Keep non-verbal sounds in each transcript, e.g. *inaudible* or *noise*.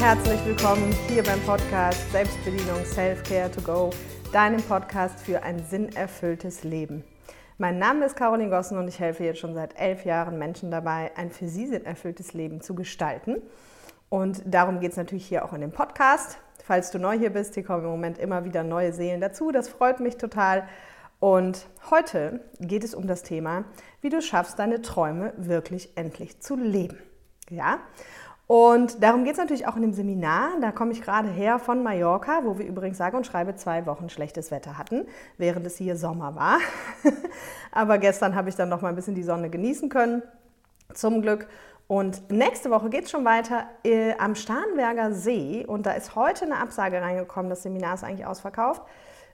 herzlich willkommen hier beim Podcast Selbstbedienung Self-Care to Go, deinem Podcast für ein sinnerfülltes Leben. Mein Name ist Caroline Gossen und ich helfe jetzt schon seit elf Jahren Menschen dabei, ein für sie sinnerfülltes Leben zu gestalten. Und darum geht es natürlich hier auch in dem Podcast. Falls du neu hier bist, hier kommen im Moment immer wieder neue Seelen dazu. Das freut mich total. Und heute geht es um das Thema, wie du schaffst, deine Träume wirklich endlich zu leben. Ja? Und darum geht es natürlich auch in dem Seminar. Da komme ich gerade her von Mallorca, wo wir übrigens sage und schreibe zwei Wochen schlechtes Wetter hatten, während es hier Sommer war. *laughs* Aber gestern habe ich dann noch mal ein bisschen die Sonne genießen können, zum Glück. Und nächste Woche geht es schon weiter äh, am Starnberger See. Und da ist heute eine Absage reingekommen. Das Seminar ist eigentlich ausverkauft.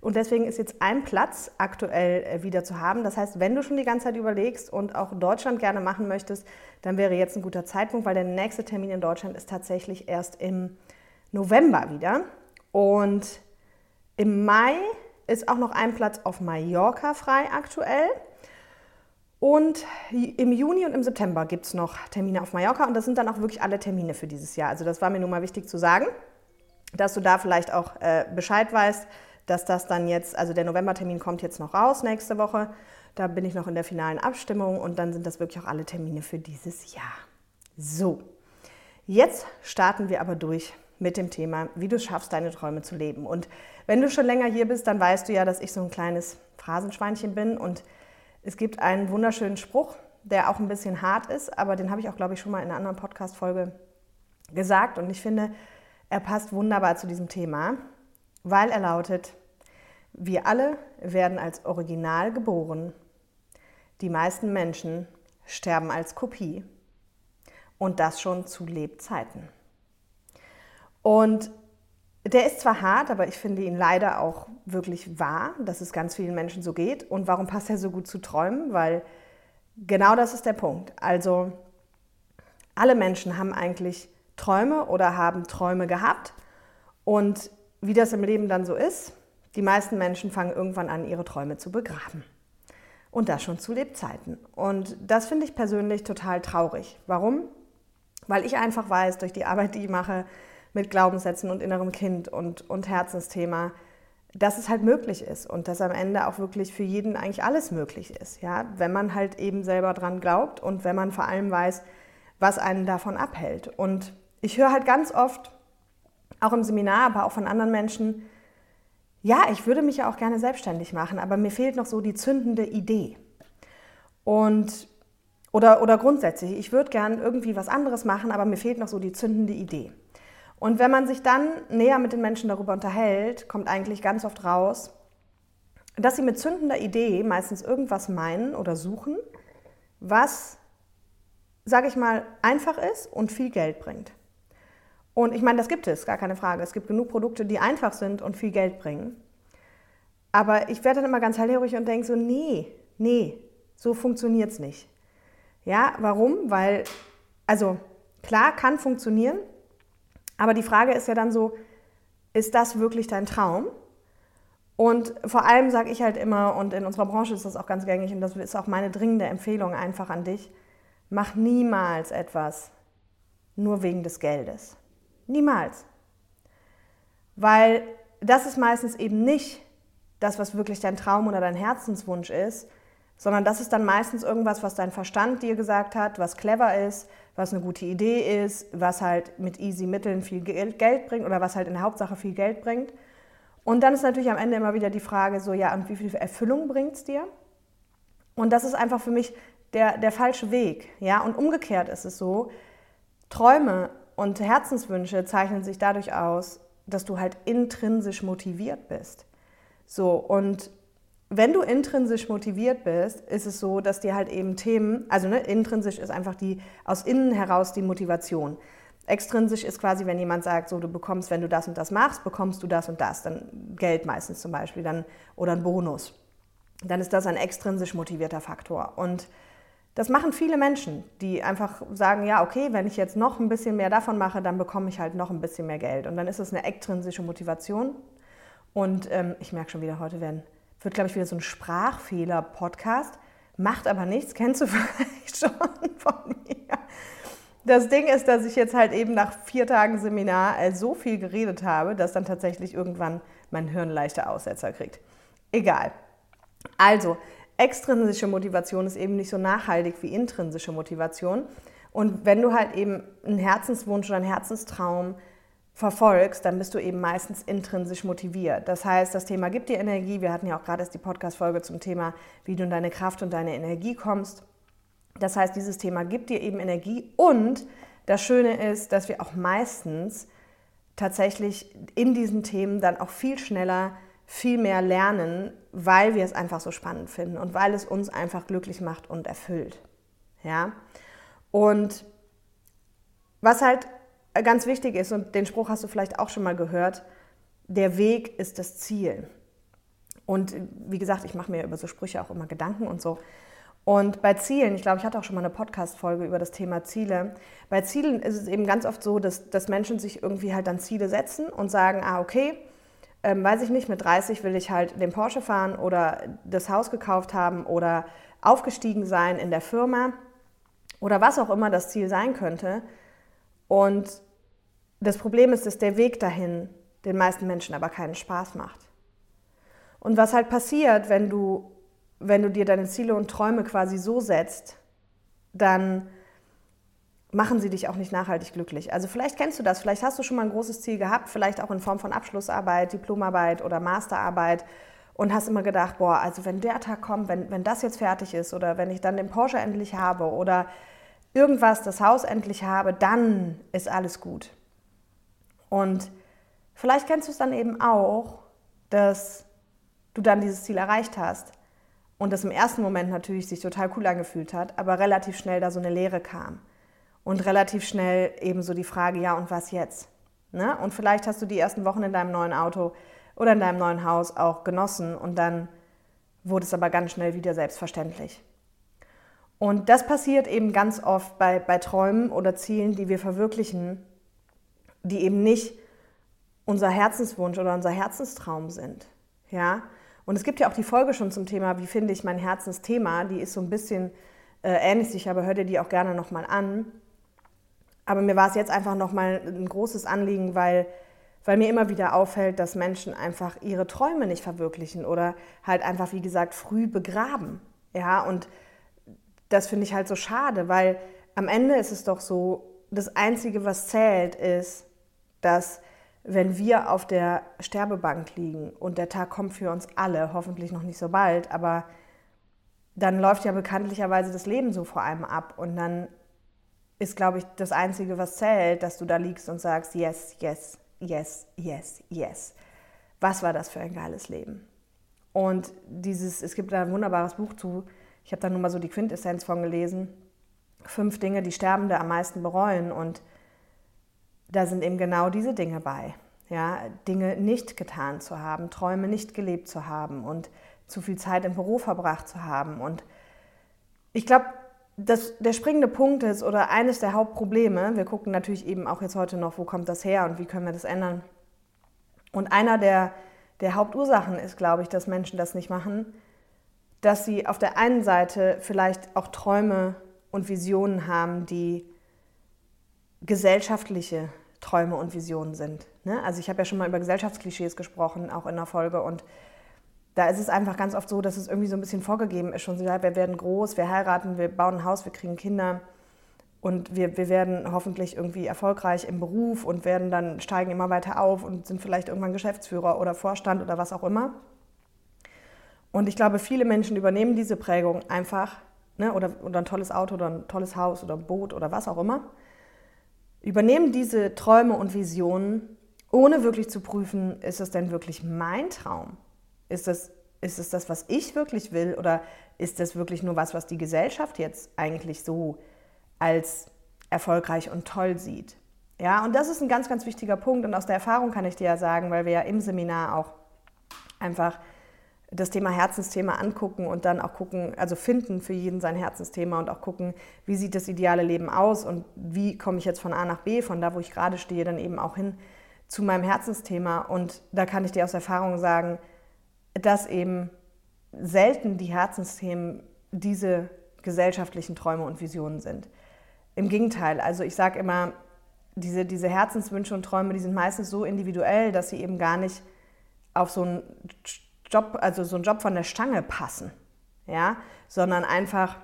Und deswegen ist jetzt ein Platz aktuell äh, wieder zu haben. Das heißt, wenn du schon die ganze Zeit überlegst und auch Deutschland gerne machen möchtest, dann wäre jetzt ein guter Zeitpunkt, weil der nächste Termin in Deutschland ist tatsächlich erst im November wieder. Und im Mai ist auch noch ein Platz auf Mallorca frei aktuell. Und im Juni und im September gibt es noch Termine auf Mallorca und das sind dann auch wirklich alle Termine für dieses Jahr. Also das war mir nun mal wichtig zu sagen, dass du da vielleicht auch äh, Bescheid weißt dass das dann jetzt, also der Novembertermin kommt jetzt noch raus nächste Woche. Da bin ich noch in der finalen Abstimmung und dann sind das wirklich auch alle Termine für dieses Jahr. So, jetzt starten wir aber durch mit dem Thema, wie du schaffst, deine Träume zu leben. Und wenn du schon länger hier bist, dann weißt du ja, dass ich so ein kleines Phrasenschweinchen bin und es gibt einen wunderschönen Spruch, der auch ein bisschen hart ist, aber den habe ich auch, glaube ich, schon mal in einer anderen Podcast-Folge gesagt und ich finde, er passt wunderbar zu diesem Thema weil er lautet, wir alle werden als Original geboren. Die meisten Menschen sterben als Kopie und das schon zu Lebzeiten. Und der ist zwar hart, aber ich finde ihn leider auch wirklich wahr, dass es ganz vielen Menschen so geht. Und warum passt er so gut zu Träumen? Weil genau das ist der Punkt. Also alle Menschen haben eigentlich Träume oder haben Träume gehabt und wie das im Leben dann so ist, die meisten Menschen fangen irgendwann an, ihre Träume zu begraben. Und das schon zu Lebzeiten. Und das finde ich persönlich total traurig. Warum? Weil ich einfach weiß, durch die Arbeit, die ich mache mit Glaubenssätzen und innerem Kind und, und Herzensthema, dass es halt möglich ist und dass am Ende auch wirklich für jeden eigentlich alles möglich ist. Ja? Wenn man halt eben selber dran glaubt und wenn man vor allem weiß, was einen davon abhält. Und ich höre halt ganz oft, auch im Seminar, aber auch von anderen Menschen, ja, ich würde mich ja auch gerne selbstständig machen, aber mir fehlt noch so die zündende Idee. Und oder, oder grundsätzlich, ich würde gern irgendwie was anderes machen, aber mir fehlt noch so die zündende Idee. Und wenn man sich dann näher mit den Menschen darüber unterhält, kommt eigentlich ganz oft raus, dass sie mit zündender Idee meistens irgendwas meinen oder suchen, was, sage ich mal, einfach ist und viel Geld bringt. Und ich meine, das gibt es, gar keine Frage. Es gibt genug Produkte, die einfach sind und viel Geld bringen. Aber ich werde dann immer ganz hellhörig und denke so, nee, nee, so funktioniert es nicht. Ja, warum? Weil, also klar, kann funktionieren, aber die Frage ist ja dann so, ist das wirklich dein Traum? Und vor allem sage ich halt immer, und in unserer Branche ist das auch ganz gängig, und das ist auch meine dringende Empfehlung einfach an dich, mach niemals etwas nur wegen des Geldes. Niemals. Weil das ist meistens eben nicht das, was wirklich dein Traum oder dein Herzenswunsch ist, sondern das ist dann meistens irgendwas, was dein Verstand dir gesagt hat, was clever ist, was eine gute Idee ist, was halt mit easy Mitteln viel Geld bringt oder was halt in der Hauptsache viel Geld bringt. Und dann ist natürlich am Ende immer wieder die Frage so, ja, und wie viel Erfüllung bringt es dir? Und das ist einfach für mich der, der falsche Weg. Ja? Und umgekehrt ist es so, Träume und Herzenswünsche zeichnen sich dadurch aus, dass du halt intrinsisch motiviert bist. So, und wenn du intrinsisch motiviert bist, ist es so, dass dir halt eben Themen, also ne, intrinsisch ist einfach die aus innen heraus die Motivation. Extrinsisch ist quasi, wenn jemand sagt, so du bekommst, wenn du das und das machst, bekommst du das und das, dann Geld meistens zum Beispiel, dann oder ein Bonus. Dann ist das ein extrinsisch motivierter Faktor. Und das machen viele Menschen, die einfach sagen, ja, okay, wenn ich jetzt noch ein bisschen mehr davon mache, dann bekomme ich halt noch ein bisschen mehr Geld. Und dann ist es eine extrinsische Motivation. Und ähm, ich merke schon wieder, heute werden, wird, glaube ich, wieder so ein Sprachfehler-Podcast. Macht aber nichts, kennst du *laughs* vielleicht schon von mir. Das Ding ist, dass ich jetzt halt eben nach vier Tagen Seminar äh, so viel geredet habe, dass dann tatsächlich irgendwann mein Hirn leichte Aussetzer kriegt. Egal. Also, extrinsische Motivation ist eben nicht so nachhaltig wie intrinsische Motivation. Und wenn du halt eben einen Herzenswunsch oder einen Herzenstraum verfolgst, dann bist du eben meistens intrinsisch motiviert. Das heißt, das Thema gibt dir Energie. Wir hatten ja auch gerade erst die Podcast-Folge zum Thema, wie du in deine Kraft und deine Energie kommst. Das heißt, dieses Thema gibt dir eben Energie und das Schöne ist, dass wir auch meistens tatsächlich in diesen Themen dann auch viel schneller, viel mehr lernen, weil wir es einfach so spannend finden und weil es uns einfach glücklich macht und erfüllt. Ja? Und was halt ganz wichtig ist, und den Spruch hast du vielleicht auch schon mal gehört, der Weg ist das Ziel. Und wie gesagt, ich mache mir über so Sprüche auch immer Gedanken und so. Und bei Zielen, ich glaube, ich hatte auch schon mal eine Podcast-Folge über das Thema Ziele. Bei Zielen ist es eben ganz oft so, dass, dass Menschen sich irgendwie halt dann Ziele setzen und sagen, ah, okay, ähm, weiß ich nicht, mit 30 will ich halt den Porsche fahren oder das Haus gekauft haben oder aufgestiegen sein in der Firma oder was auch immer das Ziel sein könnte. Und das Problem ist, dass der Weg dahin den meisten Menschen aber keinen Spaß macht. Und was halt passiert, wenn du wenn du dir deine Ziele und Träume quasi so setzt, dann machen sie dich auch nicht nachhaltig glücklich. Also vielleicht kennst du das, vielleicht hast du schon mal ein großes Ziel gehabt, vielleicht auch in Form von Abschlussarbeit, Diplomarbeit oder Masterarbeit und hast immer gedacht, boah, also wenn der Tag kommt, wenn, wenn das jetzt fertig ist oder wenn ich dann den Porsche endlich habe oder irgendwas, das Haus endlich habe, dann ist alles gut. Und vielleicht kennst du es dann eben auch, dass du dann dieses Ziel erreicht hast und das im ersten Moment natürlich sich total cool angefühlt hat, aber relativ schnell da so eine Leere kam. Und relativ schnell eben so die Frage, ja, und was jetzt? Ne? Und vielleicht hast du die ersten Wochen in deinem neuen Auto oder in deinem neuen Haus auch genossen und dann wurde es aber ganz schnell wieder selbstverständlich. Und das passiert eben ganz oft bei, bei Träumen oder Zielen, die wir verwirklichen, die eben nicht unser Herzenswunsch oder unser Herzenstraum sind. Ja? Und es gibt ja auch die Folge schon zum Thema, wie finde ich mein Herzensthema. Die ist so ein bisschen äh, ähnlich sich, aber hör dir die auch gerne nochmal an. Aber mir war es jetzt einfach nochmal ein großes Anliegen, weil, weil mir immer wieder auffällt, dass Menschen einfach ihre Träume nicht verwirklichen oder halt einfach, wie gesagt, früh begraben. Ja, und das finde ich halt so schade, weil am Ende ist es doch so, das Einzige, was zählt, ist, dass wenn wir auf der Sterbebank liegen und der Tag kommt für uns alle, hoffentlich noch nicht so bald, aber dann läuft ja bekanntlicherweise das Leben so vor einem ab und dann ist, glaube ich, das Einzige, was zählt, dass du da liegst und sagst, yes, yes, yes, yes, yes. Was war das für ein geiles Leben? Und dieses, es gibt da ein wunderbares Buch zu, ich habe da nur mal so die Quintessenz von gelesen, fünf Dinge, die Sterbende am meisten bereuen und da sind eben genau diese Dinge bei. Ja, Dinge nicht getan zu haben, Träume nicht gelebt zu haben und zu viel Zeit im Büro verbracht zu haben. Und ich glaube, der springende Punkt ist oder eines der Hauptprobleme, wir gucken natürlich eben auch jetzt heute noch, wo kommt das her und wie können wir das ändern. Und einer der, der Hauptursachen ist, glaube ich, dass Menschen das nicht machen, dass sie auf der einen Seite vielleicht auch Träume und Visionen haben, die gesellschaftliche Träume und Visionen sind. Ne? Also ich habe ja schon mal über Gesellschaftsklischees gesprochen, auch in der Folge. Und da ist es einfach ganz oft so, dass es irgendwie so ein bisschen vorgegeben ist. Schon so, wir werden groß, wir heiraten, wir bauen ein Haus, wir kriegen Kinder. Und wir, wir werden hoffentlich irgendwie erfolgreich im Beruf und werden dann steigen immer weiter auf und sind vielleicht irgendwann Geschäftsführer oder Vorstand oder was auch immer. Und ich glaube, viele Menschen übernehmen diese Prägung einfach, ne, oder, oder ein tolles Auto oder ein tolles Haus oder ein Boot oder was auch immer übernehmen diese Träume und Visionen, ohne wirklich zu prüfen, ist das denn wirklich mein Traum? Ist das, ist es das, was ich wirklich will? Oder ist das wirklich nur was, was die Gesellschaft jetzt eigentlich so als erfolgreich und toll sieht? Ja, und das ist ein ganz, ganz wichtiger Punkt. Und aus der Erfahrung kann ich dir ja sagen, weil wir ja im Seminar auch einfach das Thema Herzensthema angucken und dann auch gucken, also finden für jeden sein Herzensthema und auch gucken, wie sieht das ideale Leben aus und wie komme ich jetzt von A nach B, von da, wo ich gerade stehe, dann eben auch hin zu meinem Herzensthema. Und da kann ich dir aus Erfahrung sagen, dass eben selten die Herzensthemen diese gesellschaftlichen Träume und Visionen sind. im Gegenteil. Also ich sage immer, diese, diese Herzenswünsche und Träume, die sind meistens so individuell, dass sie eben gar nicht auf so einen Job, also so einen Job von der Stange passen, ja, sondern einfach,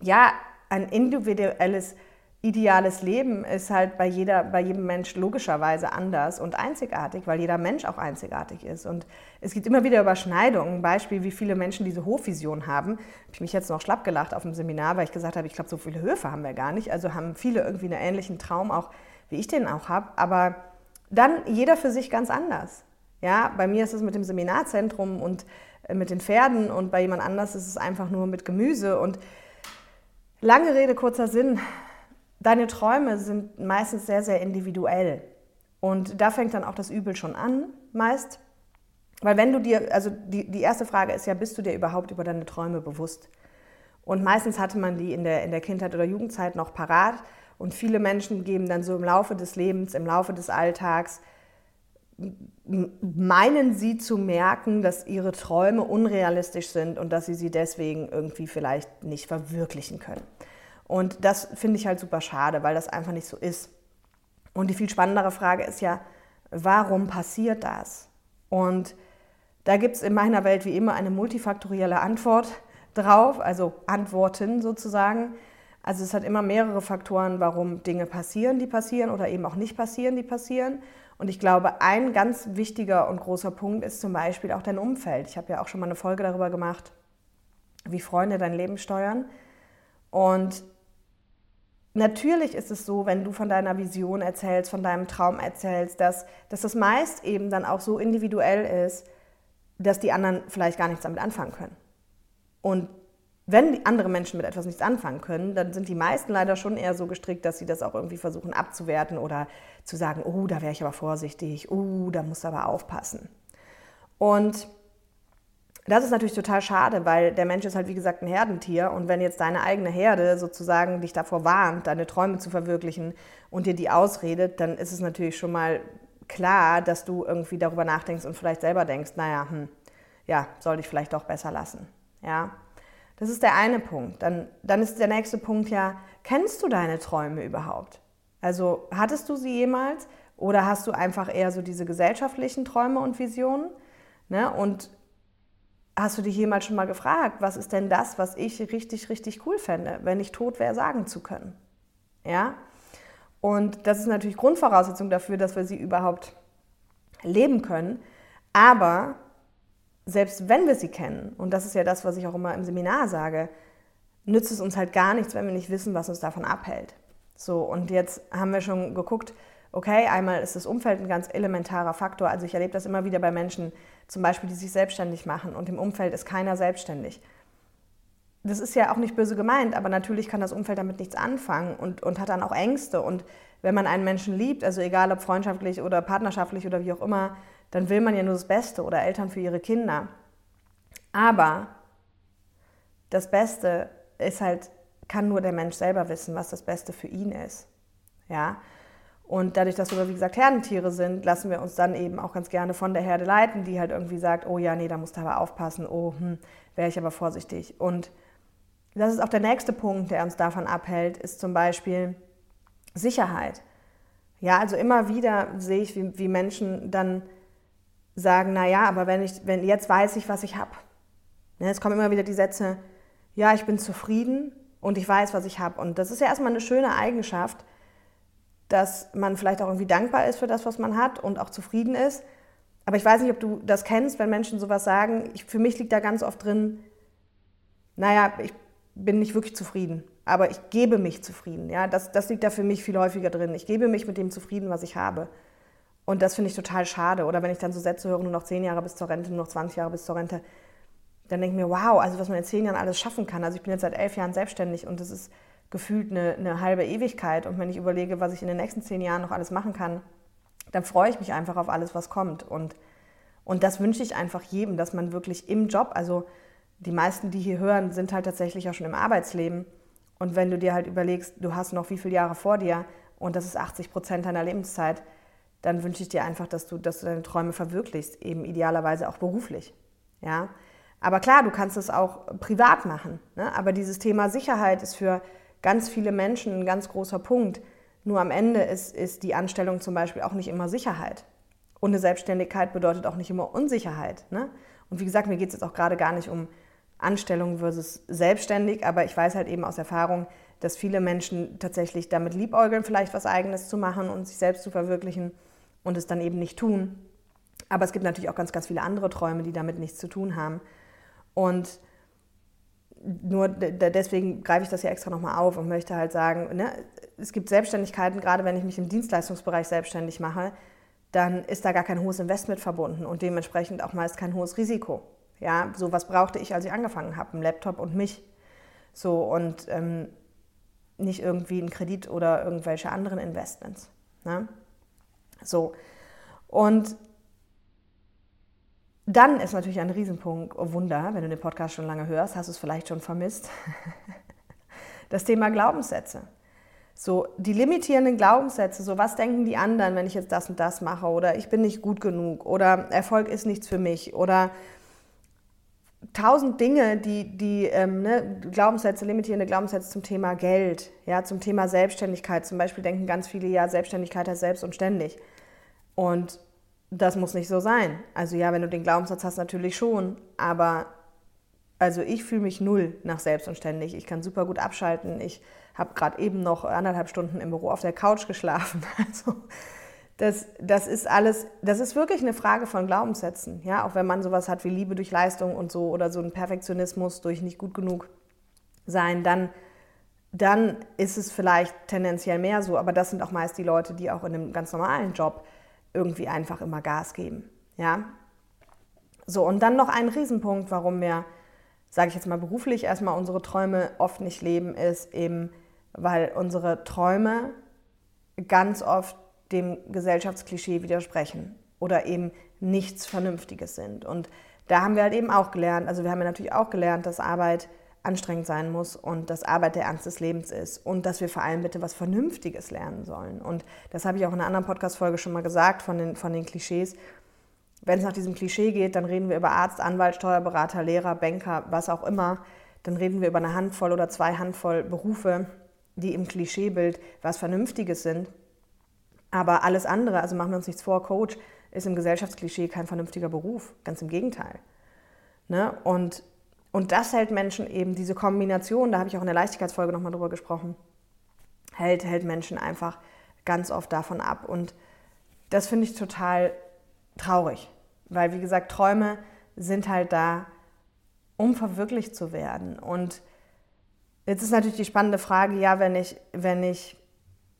ja, ein individuelles ideales Leben ist halt bei, jeder, bei jedem Mensch logischerweise anders und einzigartig, weil jeder Mensch auch einzigartig ist. Und es gibt immer wieder Überschneidungen. Ein Beispiel, wie viele Menschen diese Hofvision haben. Habe ich mich jetzt noch schlapp gelacht auf dem Seminar, weil ich gesagt habe, ich glaube, so viele Höfe haben wir gar nicht. Also haben viele irgendwie einen ähnlichen Traum, auch wie ich den auch habe. Aber dann jeder für sich ganz anders. Ja, bei mir ist es mit dem Seminarzentrum und äh, mit den Pferden und bei jemand anders ist es einfach nur mit Gemüse. Und lange Rede, kurzer Sinn deine Träume sind meistens sehr, sehr individuell. Und da fängt dann auch das Übel schon an, meist. Weil wenn du dir, also die, die erste Frage ist ja, bist du dir überhaupt über deine Träume bewusst? Und meistens hatte man die in der, in der Kindheit oder Jugendzeit noch parat. Und viele Menschen geben dann so im Laufe des Lebens, im Laufe des Alltags, meinen sie zu merken, dass ihre Träume unrealistisch sind und dass sie sie deswegen irgendwie vielleicht nicht verwirklichen können. Und das finde ich halt super schade, weil das einfach nicht so ist. Und die viel spannendere Frage ist ja, warum passiert das? Und da gibt es in meiner Welt wie immer eine multifaktorielle Antwort drauf, also Antworten sozusagen. Also es hat immer mehrere Faktoren, warum Dinge passieren, die passieren oder eben auch nicht passieren, die passieren. Und ich glaube, ein ganz wichtiger und großer Punkt ist zum Beispiel auch dein Umfeld. Ich habe ja auch schon mal eine Folge darüber gemacht, wie Freunde dein Leben steuern. Und Natürlich ist es so, wenn du von deiner Vision erzählst, von deinem Traum erzählst, dass, dass das meist eben dann auch so individuell ist, dass die anderen vielleicht gar nichts damit anfangen können. Und wenn andere Menschen mit etwas nichts anfangen können, dann sind die meisten leider schon eher so gestrickt, dass sie das auch irgendwie versuchen abzuwerten oder zu sagen, oh, da wäre ich aber vorsichtig, oh, da musst du aber aufpassen. Und das ist natürlich total schade, weil der Mensch ist halt wie gesagt ein Herdentier und wenn jetzt deine eigene Herde sozusagen dich davor warnt, deine Träume zu verwirklichen und dir die ausredet, dann ist es natürlich schon mal klar, dass du irgendwie darüber nachdenkst und vielleicht selber denkst, naja, hm, ja, sollte ich vielleicht doch besser lassen. Ja, das ist der eine Punkt. Dann, dann ist der nächste Punkt ja, kennst du deine Träume überhaupt? Also hattest du sie jemals oder hast du einfach eher so diese gesellschaftlichen Träume und Visionen? Ne? Und Hast du dich jemals schon mal gefragt, was ist denn das, was ich richtig, richtig cool fände, wenn ich tot wäre, sagen zu können? Ja? Und das ist natürlich Grundvoraussetzung dafür, dass wir sie überhaupt leben können. Aber selbst wenn wir sie kennen, und das ist ja das, was ich auch immer im Seminar sage, nützt es uns halt gar nichts, wenn wir nicht wissen, was uns davon abhält. So, und jetzt haben wir schon geguckt, okay, einmal ist das Umfeld ein ganz elementarer Faktor. Also ich erlebe das immer wieder bei Menschen, zum Beispiel, die sich selbstständig machen und im Umfeld ist keiner selbstständig. Das ist ja auch nicht böse gemeint, aber natürlich kann das Umfeld damit nichts anfangen und, und hat dann auch Ängste. Und wenn man einen Menschen liebt, also egal ob freundschaftlich oder partnerschaftlich oder wie auch immer, dann will man ja nur das Beste oder Eltern für ihre Kinder. Aber das Beste ist halt, kann nur der Mensch selber wissen, was das Beste für ihn ist. Ja, und dadurch, dass wir, wie gesagt, Herdentiere sind, lassen wir uns dann eben auch ganz gerne von der Herde leiten, die halt irgendwie sagt, oh ja, nee, da musst du aber aufpassen, oh, hm, wäre ich aber vorsichtig. Und das ist auch der nächste Punkt, der uns davon abhält, ist zum Beispiel Sicherheit. Ja, also immer wieder sehe ich, wie, wie Menschen dann sagen, na ja, aber wenn ich, wenn jetzt weiß ich, was ich habe. Ne, es kommen immer wieder die Sätze, ja, ich bin zufrieden und ich weiß, was ich habe. Und das ist ja erstmal eine schöne Eigenschaft, dass man vielleicht auch irgendwie dankbar ist für das, was man hat und auch zufrieden ist. Aber ich weiß nicht, ob du das kennst, wenn Menschen sowas sagen. Ich, für mich liegt da ganz oft drin, naja, ich bin nicht wirklich zufrieden, aber ich gebe mich zufrieden. Ja? Das, das liegt da für mich viel häufiger drin. Ich gebe mich mit dem zufrieden, was ich habe. Und das finde ich total schade. Oder wenn ich dann so Sätze höre, nur noch zehn Jahre bis zur Rente, nur noch 20 Jahre bis zur Rente, dann denke ich mir, wow, also was man in zehn Jahren alles schaffen kann. Also ich bin jetzt seit elf Jahren selbstständig und das ist gefühlt eine, eine halbe Ewigkeit. Und wenn ich überlege, was ich in den nächsten zehn Jahren noch alles machen kann, dann freue ich mich einfach auf alles, was kommt. Und, und das wünsche ich einfach jedem, dass man wirklich im Job, also die meisten, die hier hören, sind halt tatsächlich auch schon im Arbeitsleben. Und wenn du dir halt überlegst, du hast noch wie viele Jahre vor dir und das ist 80 Prozent deiner Lebenszeit, dann wünsche ich dir einfach, dass du, dass du deine Träume verwirklichst, eben idealerweise auch beruflich. Ja? Aber klar, du kannst es auch privat machen. Ne? Aber dieses Thema Sicherheit ist für ganz viele Menschen ein ganz großer Punkt. Nur am Ende ist, ist die Anstellung zum Beispiel auch nicht immer Sicherheit. Und eine Selbstständigkeit bedeutet auch nicht immer Unsicherheit. Ne? Und wie gesagt, mir geht es jetzt auch gerade gar nicht um Anstellung versus selbstständig, aber ich weiß halt eben aus Erfahrung, dass viele Menschen tatsächlich damit liebäugeln, vielleicht was Eigenes zu machen und sich selbst zu verwirklichen und es dann eben nicht tun. Aber es gibt natürlich auch ganz, ganz viele andere Träume, die damit nichts zu tun haben. Und nur deswegen greife ich das ja extra nochmal auf und möchte halt sagen, ne, es gibt Selbstständigkeiten, gerade wenn ich mich im Dienstleistungsbereich selbstständig mache, dann ist da gar kein hohes Investment verbunden und dementsprechend auch meist kein hohes Risiko. Ja, so was brauchte ich, als ich angefangen habe, einen Laptop und mich. So und ähm, nicht irgendwie einen Kredit oder irgendwelche anderen Investments. Ne? So und dann ist natürlich ein Riesenpunkt, oh Wunder, wenn du den Podcast schon lange hörst, hast du es vielleicht schon vermisst. *laughs* Das Thema Glaubenssätze. So, die limitierenden Glaubenssätze, so was denken die anderen, wenn ich jetzt das und das mache oder ich bin nicht gut genug oder Erfolg ist nichts für mich oder tausend Dinge, die, die ähm, ne, Glaubenssätze, limitierende Glaubenssätze zum Thema Geld, ja, zum Thema Selbstständigkeit. Zum Beispiel denken ganz viele, ja, Selbstständigkeit heißt selbst und ständig. Und das muss nicht so sein. Also ja, wenn du den Glaubenssatz hast, natürlich schon. Aber also ich fühle mich null nach selbstständig. Ich kann super gut abschalten. Ich habe gerade eben noch anderthalb Stunden im Büro auf der Couch geschlafen. *laughs* Also das, das ist alles, das ist wirklich eine Frage von Glaubenssätzen. Ja, auch wenn man sowas hat wie Liebe durch Leistung und so oder so ein Perfektionismus durch nicht gut genug sein, dann, dann ist es vielleicht tendenziell mehr so. Aber das sind auch meist die Leute, die auch in einem ganz normalen Job irgendwie einfach immer Gas geben. Ja? So, und dann noch ein Riesenpunkt, warum wir, sage ich jetzt mal beruflich, erstmal unsere Träume oft nicht leben, ist eben, weil unsere Träume ganz oft dem Gesellschaftsklischee widersprechen oder eben nichts Vernünftiges sind. Und da haben wir halt eben auch gelernt, also wir haben ja natürlich auch gelernt, dass Arbeit anstrengend sein muss und dass Arbeit der Ernst des Lebens ist und dass wir vor allem bitte was Vernünftiges lernen sollen. Und das habe ich auch in einer anderen Podcast-Folge schon mal gesagt von den, von den Klischees. Wenn es nach diesem Klischee geht, dann reden wir über Arzt, Anwalt, Steuerberater, Lehrer, Banker, was auch immer. Dann reden wir über eine Handvoll oder zwei Handvoll Berufe, die im Klischeebild was Vernünftiges sind. Aber alles andere, also machen wir uns nichts vor, Coach ist im Gesellschaftsklischee kein vernünftiger Beruf, ganz im Gegenteil. Ne? Und und das hält Menschen eben, diese Kombination, da habe ich auch in der Leichtigkeitsfolge nochmal drüber gesprochen, hält, hält Menschen einfach ganz oft davon ab. Und das finde ich total traurig, weil wie gesagt, Träume sind halt da, um verwirklicht zu werden. Und jetzt ist natürlich die spannende Frage, ja, wenn ich, wenn ich,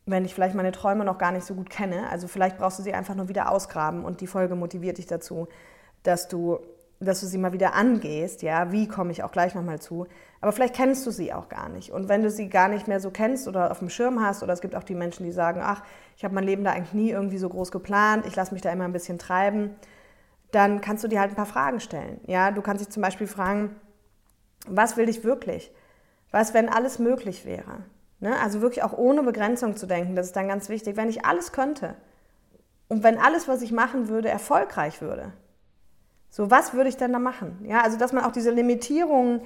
wenn ich vielleicht meine Träume noch gar nicht so gut kenne, also vielleicht brauchst du sie einfach nur wieder ausgraben und die Folge motiviert dich dazu, dass du dass du sie mal wieder angehst, ja, wie komme ich auch gleich nochmal zu. Aber vielleicht kennst du sie auch gar nicht. Und wenn du sie gar nicht mehr so kennst oder auf dem Schirm hast, oder es gibt auch die Menschen, die sagen, ach, ich habe mein Leben da eigentlich nie irgendwie so groß geplant, ich lasse mich da immer ein bisschen treiben, dann kannst du dir halt ein paar Fragen stellen. Ja, du kannst dich zum Beispiel fragen, was will ich wirklich? Was, wenn alles möglich wäre? Ne? Also wirklich auch ohne Begrenzung zu denken, das ist dann ganz wichtig. Wenn ich alles könnte und wenn alles, was ich machen würde, erfolgreich würde, so, was würde ich denn da machen? Ja, also, dass man auch diese Limitierungen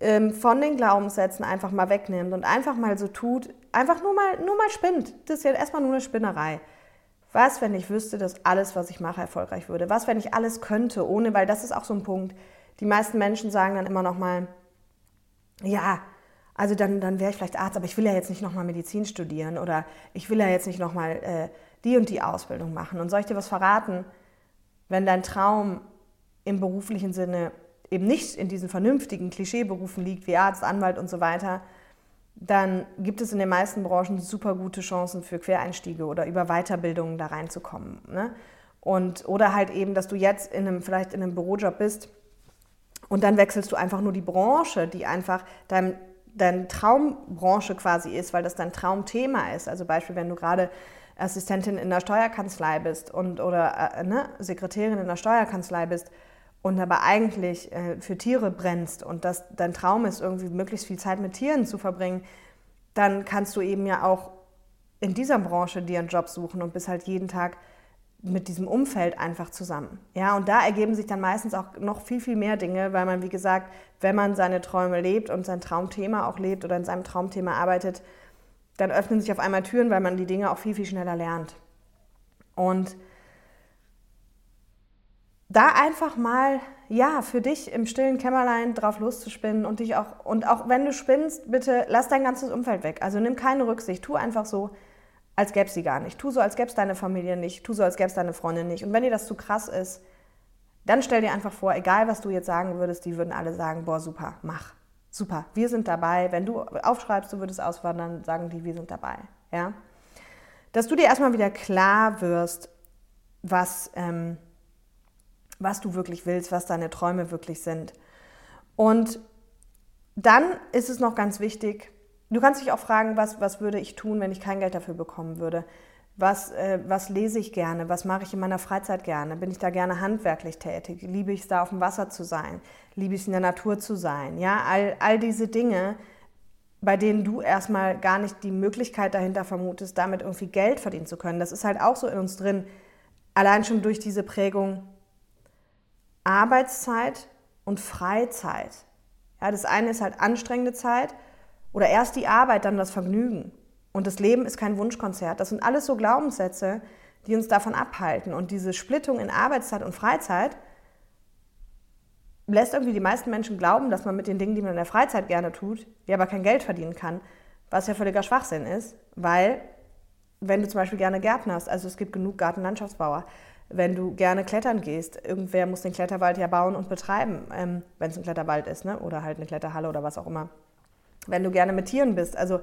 ähm, von den Glaubenssätzen einfach mal wegnimmt und einfach mal so tut, einfach nur mal, nur mal spinnt. Das ist ja erstmal nur eine Spinnerei. Was, wenn ich wüsste, dass alles, was ich mache, erfolgreich würde? Was, wenn ich alles könnte, ohne, weil das ist auch so ein Punkt. Die meisten Menschen sagen dann immer noch mal, ja, also dann, dann wäre ich vielleicht Arzt, aber ich will ja jetzt nicht nochmal Medizin studieren oder ich will ja jetzt nicht nochmal äh, die und die Ausbildung machen. Und soll ich dir was verraten? Wenn dein Traum im beruflichen Sinne eben nicht in diesen vernünftigen Klischeeberufen liegt, wie Arzt, Anwalt und so weiter, dann gibt es in den meisten Branchen super gute Chancen für Quereinstiege oder über Weiterbildungen da reinzukommen. Ne? Und, oder halt eben, dass du jetzt in einem, vielleicht in einem Bürojob bist und dann wechselst du einfach nur die Branche, die einfach dein, deine Traumbranche quasi ist, weil das dein Traumthema ist. Also Beispiel, wenn du gerade Assistentin in der Steuerkanzlei bist und, oder äh, ne, Sekretärin in der Steuerkanzlei bist und aber eigentlich äh, für Tiere brennst und dass dein Traum ist, irgendwie möglichst viel Zeit mit Tieren zu verbringen, dann kannst du eben ja auch in dieser Branche dir einen Job suchen und bist halt jeden Tag mit diesem Umfeld einfach zusammen. Ja, und da ergeben sich dann meistens auch noch viel, viel mehr Dinge, weil man, wie gesagt, wenn man seine Träume lebt und sein Traumthema auch lebt oder in seinem Traumthema arbeitet, dann öffnen sich auf einmal Türen, weil man die Dinge auch viel, viel schneller lernt. Und da einfach mal, ja, für dich im stillen Kämmerlein drauf loszuspinnen und dich auch, und auch wenn du spinnst, bitte lass dein ganzes Umfeld weg. Also nimm keine Rücksicht, tu einfach so, als gäbe sie gar nicht. Tu so, als gäbe es deine Familie nicht. Tu so, als gäbe es deine Freundin nicht. Und wenn dir das zu krass ist, dann stell dir einfach vor, egal was du jetzt sagen würdest, die würden alle sagen, boah, super, mach. Super, wir sind dabei. Wenn du aufschreibst, du würdest auswandern, sagen die, wir sind dabei. Ja? Dass du dir erstmal wieder klar wirst, was, ähm, was du wirklich willst, was deine Träume wirklich sind. Und dann ist es noch ganz wichtig, Du kannst dich auch fragen, was, was würde ich tun, wenn ich kein Geld dafür bekommen würde? Was, äh, was lese ich gerne? Was mache ich in meiner Freizeit gerne? Bin ich da gerne handwerklich tätig? Liebe ich es da auf dem Wasser zu sein? Liebe ich es in der Natur zu sein? Ja, all, all diese Dinge, bei denen du erstmal gar nicht die Möglichkeit dahinter vermutest, damit irgendwie Geld verdienen zu können. Das ist halt auch so in uns drin. Allein schon durch diese Prägung Arbeitszeit und Freizeit. Ja, das eine ist halt anstrengende Zeit oder erst die Arbeit, dann das Vergnügen. Und das Leben ist kein Wunschkonzert. Das sind alles so Glaubenssätze, die uns davon abhalten. Und diese Splittung in Arbeitszeit und Freizeit lässt irgendwie die meisten Menschen glauben, dass man mit den Dingen, die man in der Freizeit gerne tut, ja aber kein Geld verdienen kann. Was ja völliger Schwachsinn ist, weil wenn du zum Beispiel gerne Gärtner hast, also es gibt genug Gartenlandschaftsbauer, wenn du gerne klettern gehst, irgendwer muss den Kletterwald ja bauen und betreiben, ähm, wenn es ein Kletterwald ist, ne? oder halt eine Kletterhalle oder was auch immer wenn du gerne mit Tieren bist. Also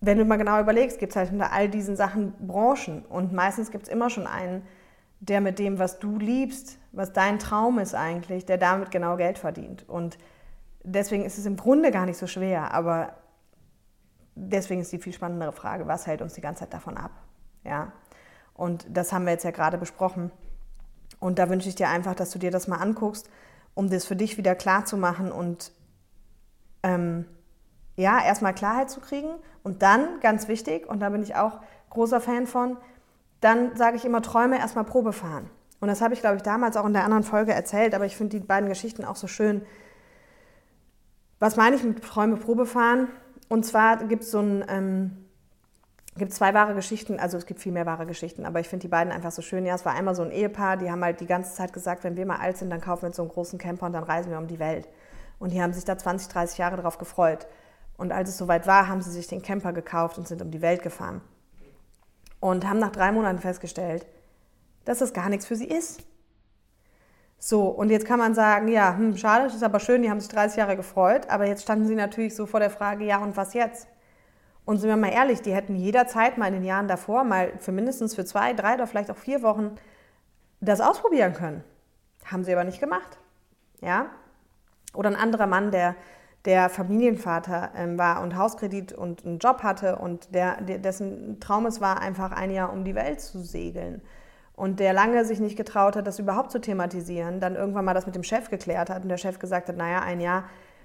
wenn du mal genau überlegst, gibt es halt hinter all diesen Sachen Branchen und meistens gibt es immer schon einen, der mit dem, was du liebst, was dein Traum ist eigentlich, der damit genau Geld verdient. Und deswegen ist es im Grunde gar nicht so schwer, aber deswegen ist die viel spannendere Frage, was hält uns die ganze Zeit davon ab? Ja? Und das haben wir jetzt ja gerade besprochen. Und da wünsche ich dir einfach, dass du dir das mal anguckst, um das für dich wieder klar zu machen und ähm, ja, erstmal Klarheit zu kriegen und dann, ganz wichtig, und da bin ich auch großer Fan von, dann sage ich immer, Träume erstmal Probe fahren. Und das habe ich, glaube ich, damals auch in der anderen Folge erzählt, aber ich finde die beiden Geschichten auch so schön. Was meine ich mit Träume Probe fahren? Und zwar gibt es so ein, ähm, gibt zwei wahre Geschichten, also es gibt viel mehr wahre Geschichten, aber ich finde die beiden einfach so schön. Ja, es war einmal so ein Ehepaar, die haben halt die ganze Zeit gesagt, wenn wir mal alt sind, dann kaufen wir uns so einen großen Camper und dann reisen wir um die Welt. Und die haben sich da 20, 30 Jahre darauf gefreut. Und als es soweit war, haben sie sich den Camper gekauft und sind um die Welt gefahren. Und haben nach drei Monaten festgestellt, dass das gar nichts für sie ist. So, und jetzt kann man sagen, ja, hm, schade, das ist aber schön, die haben sich 30 Jahre gefreut, aber jetzt standen sie natürlich so vor der Frage, ja, und was jetzt? Und sind wir mal ehrlich, die hätten jederzeit mal in den Jahren davor, mal für mindestens für zwei, drei oder vielleicht auch vier Wochen das ausprobieren können. Haben sie aber nicht gemacht. Ja? Oder ein anderer Mann, der der Familienvater ähm, war und Hauskredit und einen Job hatte und der, dessen Traum es war, einfach ein Jahr um die Welt zu segeln. Und der lange sich nicht getraut hat, das überhaupt zu thematisieren, dann irgendwann mal das mit dem Chef geklärt hat und der Chef gesagt hat, naja, ein Jahr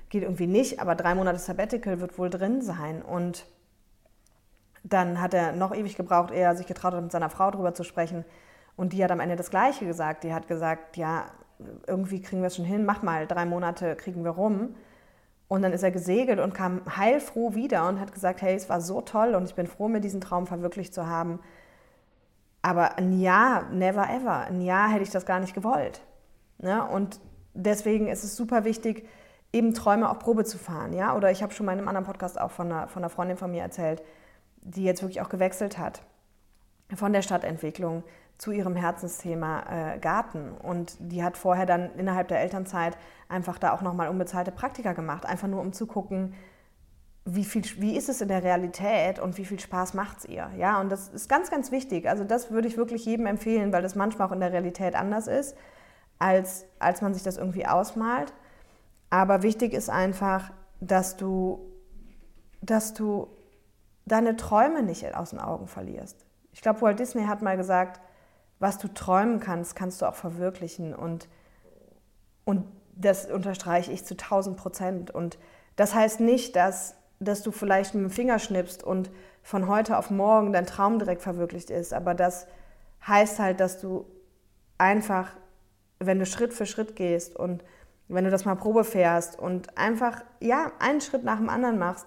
geht irgendwie nicht, aber drei Monate Sabbatical wird wohl drin sein. Und dann hat er noch ewig gebraucht, ehe er sich getraut hat, mit seiner Frau darüber zu sprechen. Und die hat am Ende das Gleiche gesagt. Die hat gesagt, ja, irgendwie kriegen wir es schon hin, mach mal, drei Monate kriegen wir rum. Und dann ist er gesegelt und kam heilfroh wieder und hat gesagt, hey, es war so toll und ich bin froh, mir diesen Traum verwirklicht zu haben. Aber ein Jahr, never ever, ein Jahr hätte ich das gar nicht gewollt. Ne? und deswegen ist es super wichtig, eben Träume auch Probe zu fahren. Ja? Oder ich habe schon mal in einem anderen Podcast auch von einer, von einer Freundin von mir erzählt, die jetzt wirklich auch gewechselt hat von der Stadtentwicklung zu ihrem Herzensthema äh, Garten. Und die hat vorher dann innerhalb der Elternzeit einfach da auch nochmal unbezahlte Praktika gemacht, einfach nur um zu gucken, wie, viel, wie ist es in der Realität und wie viel Spaß macht es ihr. Ja, und das ist ganz, ganz wichtig. Also das würde ich wirklich jedem empfehlen, weil das manchmal auch in der Realität anders ist, als, als man sich das irgendwie ausmalt. Aber wichtig ist einfach, dass du, dass du deine Träume nicht aus den Augen verlierst. Ich glaube, Walt Disney hat mal gesagt, was du träumen kannst, kannst du auch verwirklichen. Und, und das unterstreiche ich zu 1000 Prozent. Und das heißt nicht, dass, dass du vielleicht mit dem Finger schnippst und von heute auf morgen dein Traum direkt verwirklicht ist, aber dass, heißt halt, dass du einfach, wenn du Schritt für Schritt gehst und wenn du das mal Probe fährst und einfach, ja, einen Schritt nach dem anderen machst,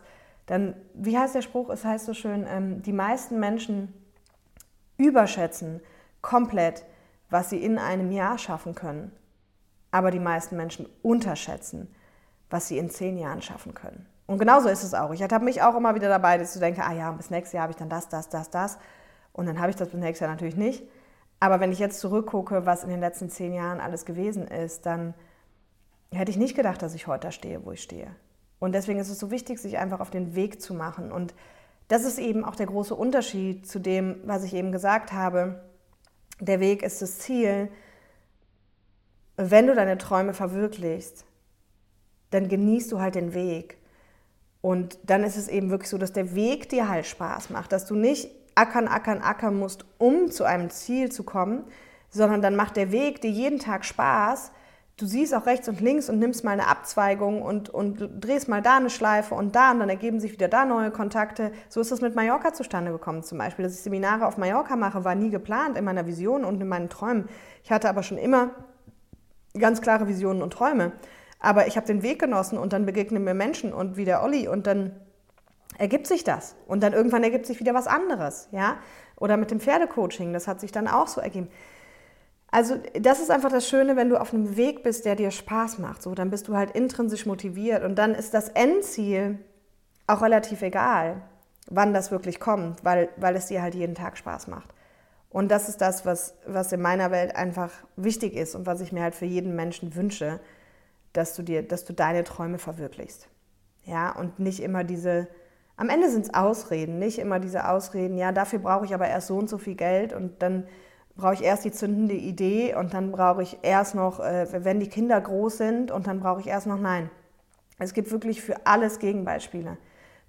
dann, wie heißt der Spruch? Es heißt so schön, ähm, die meisten Menschen überschätzen komplett, was sie in einem Jahr schaffen können. Aber die meisten Menschen unterschätzen, was sie in zehn Jahren schaffen können. Und genauso ist es auch. Ich habe mich auch immer wieder dabei, dass ich denke, ah ja, bis nächstes Jahr habe ich dann das, das, das, das. Und dann habe ich das bis nächstes Jahr natürlich nicht. Aber wenn ich jetzt zurückgucke, was in den letzten zehn Jahren alles gewesen ist, dann hätte ich nicht gedacht, dass ich heute da stehe, wo ich stehe. Und deswegen ist es so wichtig, sich einfach auf den Weg zu machen. Und das ist eben auch der große Unterschied zu dem, was ich eben gesagt habe. Der Weg ist das Ziel. Wenn du deine Träume verwirklichst, dann genießt du halt den Weg. Und dann ist es eben wirklich so, dass der Weg dir halt Spaß macht, dass du nicht ackern, ackern, ackern musst, um zu einem Ziel zu kommen, sondern dann macht der Weg dir jeden Tag Spaß. Du siehst auch rechts und links und nimmst mal eine Abzweigung und, und drehst mal da eine Schleife und da und dann ergeben sich wieder da neue Kontakte. So ist das mit Mallorca zustande gekommen zum Beispiel. Dass ich Seminare auf Mallorca mache, war nie geplant in meiner Vision und in meinen Träumen. Ich hatte aber schon immer ganz klare Visionen und Träume. Aber ich habe den Weg genossen und dann begegnen mir Menschen und wie der Olli und dann ergibt sich das. Und dann irgendwann ergibt sich wieder was anderes, ja. Oder mit dem Pferdecoaching, das hat sich dann auch so ergeben. Also das ist einfach das Schöne, wenn du auf einem Weg bist, der dir Spaß macht. So, dann bist du halt intrinsisch motiviert und dann ist das Endziel auch relativ egal, wann das wirklich kommt, weil, weil es dir halt jeden Tag Spaß macht. Und das ist das, was, was in meiner Welt einfach wichtig ist und was ich mir halt für jeden Menschen wünsche, dass du dir, dass du deine Träume verwirklichst. Ja, und nicht immer diese, am Ende sind es Ausreden, nicht immer diese Ausreden, ja, dafür brauche ich aber erst so und so viel Geld und dann brauche ich erst die zündende Idee und dann brauche ich erst noch, äh, wenn die Kinder groß sind und dann brauche ich erst noch Nein. Es gibt wirklich für alles Gegenbeispiele.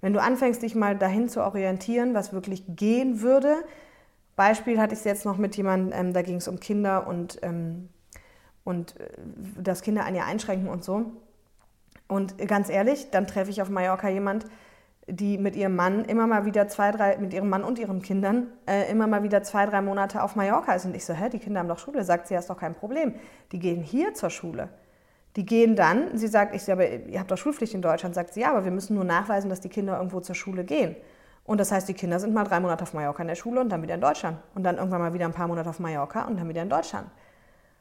Wenn du anfängst, dich mal dahin zu orientieren, was wirklich gehen würde, Beispiel hatte ich jetzt noch mit jemandem, ähm, da ging es um Kinder und ähm, und äh, dass Kinder ein Jahr einschränken und so. Und ganz ehrlich, dann treffe ich auf Mallorca jemand, die mit ihrem Mann immer mal wieder zwei, drei, mit ihrem Mann und ihren Kindern äh, immer mal wieder zwei, drei Monate auf Mallorca ist. Und ich so, hä, die Kinder haben doch Schule. Sagt sie, ja, ist doch kein Problem. Die gehen hier zur Schule. Die gehen dann, sie sagt, ich aber ihr habt doch Schulpflicht in Deutschland. Sagt sie, ja, aber wir müssen nur nachweisen, dass die Kinder irgendwo zur Schule gehen. Und das heißt, die Kinder sind mal drei Monate auf Mallorca in der Schule und dann wieder in Deutschland. Und dann irgendwann mal wieder ein paar Monate auf Mallorca und dann wieder in Deutschland.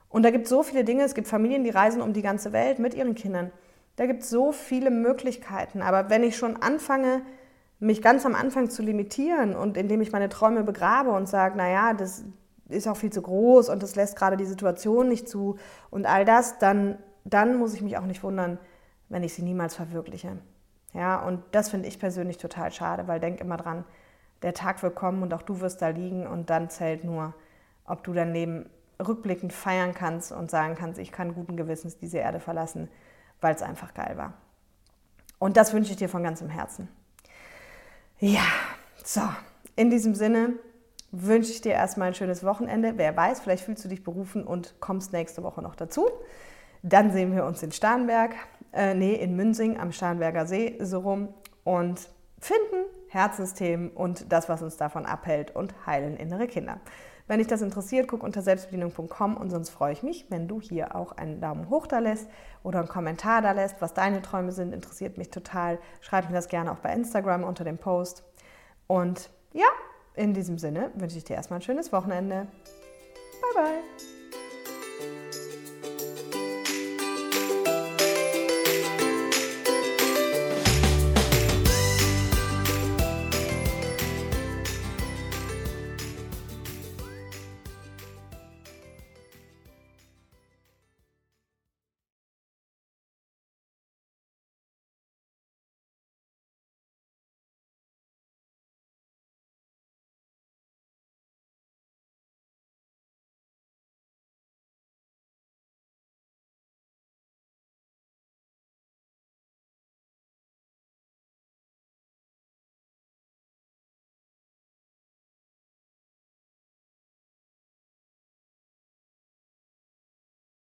Und da gibt es so viele Dinge. Es gibt Familien, die reisen um die ganze Welt mit ihren Kindern. Da gibt es so viele Möglichkeiten. Aber wenn ich schon anfange, mich ganz am Anfang zu limitieren und indem ich meine Träume begrabe und sage, naja, das ist auch viel zu groß und das lässt gerade die Situation nicht zu und all das, dann, dann muss ich mich auch nicht wundern, wenn ich sie niemals verwirkliche. Ja, und das finde ich persönlich total schade, weil denk immer dran, der Tag wird kommen und auch du wirst da liegen und dann zählt nur, ob du dein Leben rückblickend feiern kannst und sagen kannst, ich kann guten Gewissens diese Erde verlassen, weil es einfach geil war. Und das wünsche ich dir von ganzem Herzen. Ja, so, in diesem Sinne wünsche ich dir erstmal ein schönes Wochenende. Wer weiß, vielleicht fühlst du dich berufen und kommst nächste Woche noch dazu. Dann sehen wir uns in Starnberg, äh, nee, in Münsing am Starnberger See so rum und finden Herzensthemen und das, was uns davon abhält und heilen innere Kinder. Wenn dich das interessiert, guck unter selbstbedienung.com und sonst freue ich mich, wenn du hier auch einen Daumen hoch da lässt oder einen Kommentar da lässt, was deine Träume sind, interessiert mich total. Schreib mir das gerne auch bei Instagram unter dem Post. Und ja, in diesem Sinne wünsche ich dir erstmal ein schönes Wochenende. Bye bye.